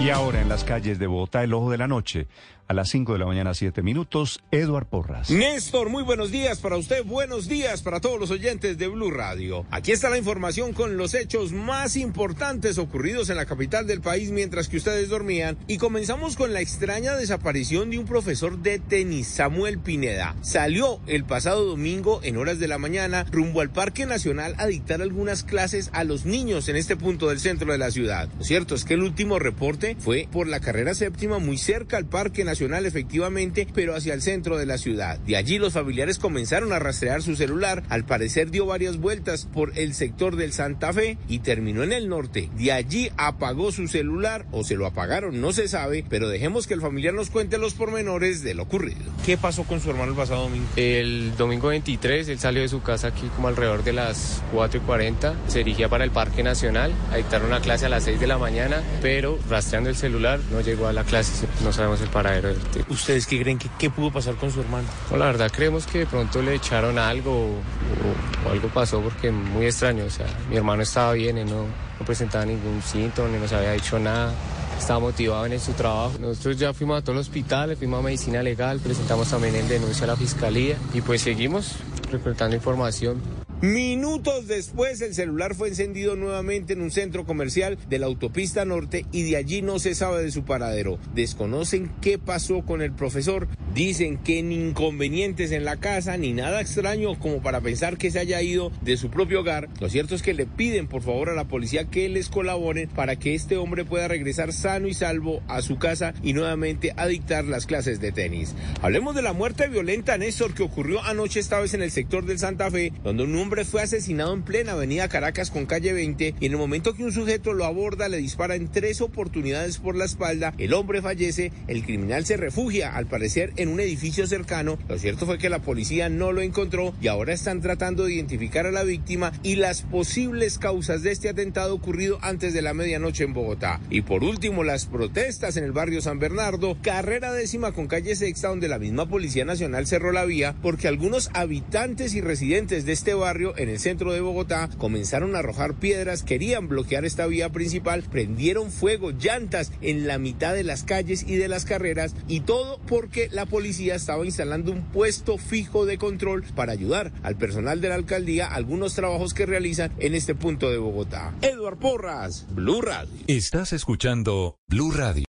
Y ahora en las calles de Bogotá, el ojo de la noche. A las 5 de la mañana, 7 minutos, Eduard Porras. Néstor, muy buenos días para usted, buenos días para todos los oyentes de Blue Radio. Aquí está la información con los hechos más importantes ocurridos en la capital del país mientras que ustedes dormían. Y comenzamos con la extraña desaparición de un profesor de tenis, Samuel Pineda. Salió el pasado domingo en horas de la mañana rumbo al Parque Nacional a dictar algunas clases a los niños en este punto del centro de la ciudad. Lo cierto es que el último reporte fue por la carrera séptima muy cerca al Parque Nacional efectivamente, pero hacia el centro de la ciudad. De allí los familiares comenzaron a rastrear su celular. Al parecer dio varias vueltas por el sector del Santa Fe y terminó en el norte. De allí apagó su celular o se lo apagaron, no se sabe, pero dejemos que el familiar nos cuente los pormenores de lo ocurrido. ¿Qué pasó con su hermano el pasado domingo? El domingo 23 él salió de su casa aquí como alrededor de las 4 y 40. Se dirigía para el Parque Nacional a dictar una clase a las 6 de la mañana, pero rastreando el celular no llegó a la clase. No sabemos el paradero ¿Ustedes qué creen que qué pudo pasar con su hermano? la verdad creemos que de pronto le echaron algo o, algo pasó porque muy extraño. O sea, mi hermano estaba bien, y no, no presentaba ningún síntoma, ni nos había dicho nada estaba motivado en su trabajo. Nosotros ya fuimos a todos los hospitales, fuimos a medicina legal, presentamos también en denuncia a la fiscalía y pues seguimos recolectando información. Minutos después, el celular fue encendido nuevamente en un centro comercial de la autopista norte y de allí no se sabe de su paradero. Desconocen qué pasó con el profesor. Dicen que ni inconvenientes en la casa ni nada extraño como para pensar que se haya ido de su propio hogar. Lo cierto es que le piden por favor a la policía que les colaboren para que este hombre pueda regresar sano y salvo a su casa y nuevamente a dictar las clases de tenis. Hablemos de la muerte violenta, Néstor, que ocurrió anoche esta vez en el sector del Santa Fe, donde un hombre fue asesinado en plena avenida Caracas con calle 20 y en el momento que un sujeto lo aborda le dispara en tres oportunidades por la espalda, el hombre fallece, el criminal se refugia al parecer en un edificio cercano, lo cierto fue que la policía no lo encontró y ahora están tratando de identificar a la víctima y las posibles causas de este atentado ocurrido antes de la medianoche en Bogotá. Y por último, las protestas en el barrio San Bernardo, carrera décima con calle sexta donde la misma Policía Nacional cerró la vía porque algunos habitantes y residentes de este barrio en el centro de Bogotá, comenzaron a arrojar piedras, querían bloquear esta vía principal, prendieron fuego, llantas en la mitad de las calles y de las carreras y todo porque la policía estaba instalando un puesto fijo de control para ayudar al personal de la alcaldía algunos trabajos que realizan en este punto de Bogotá. Eduard Porras, Blue Radio. Estás escuchando Blue Radio.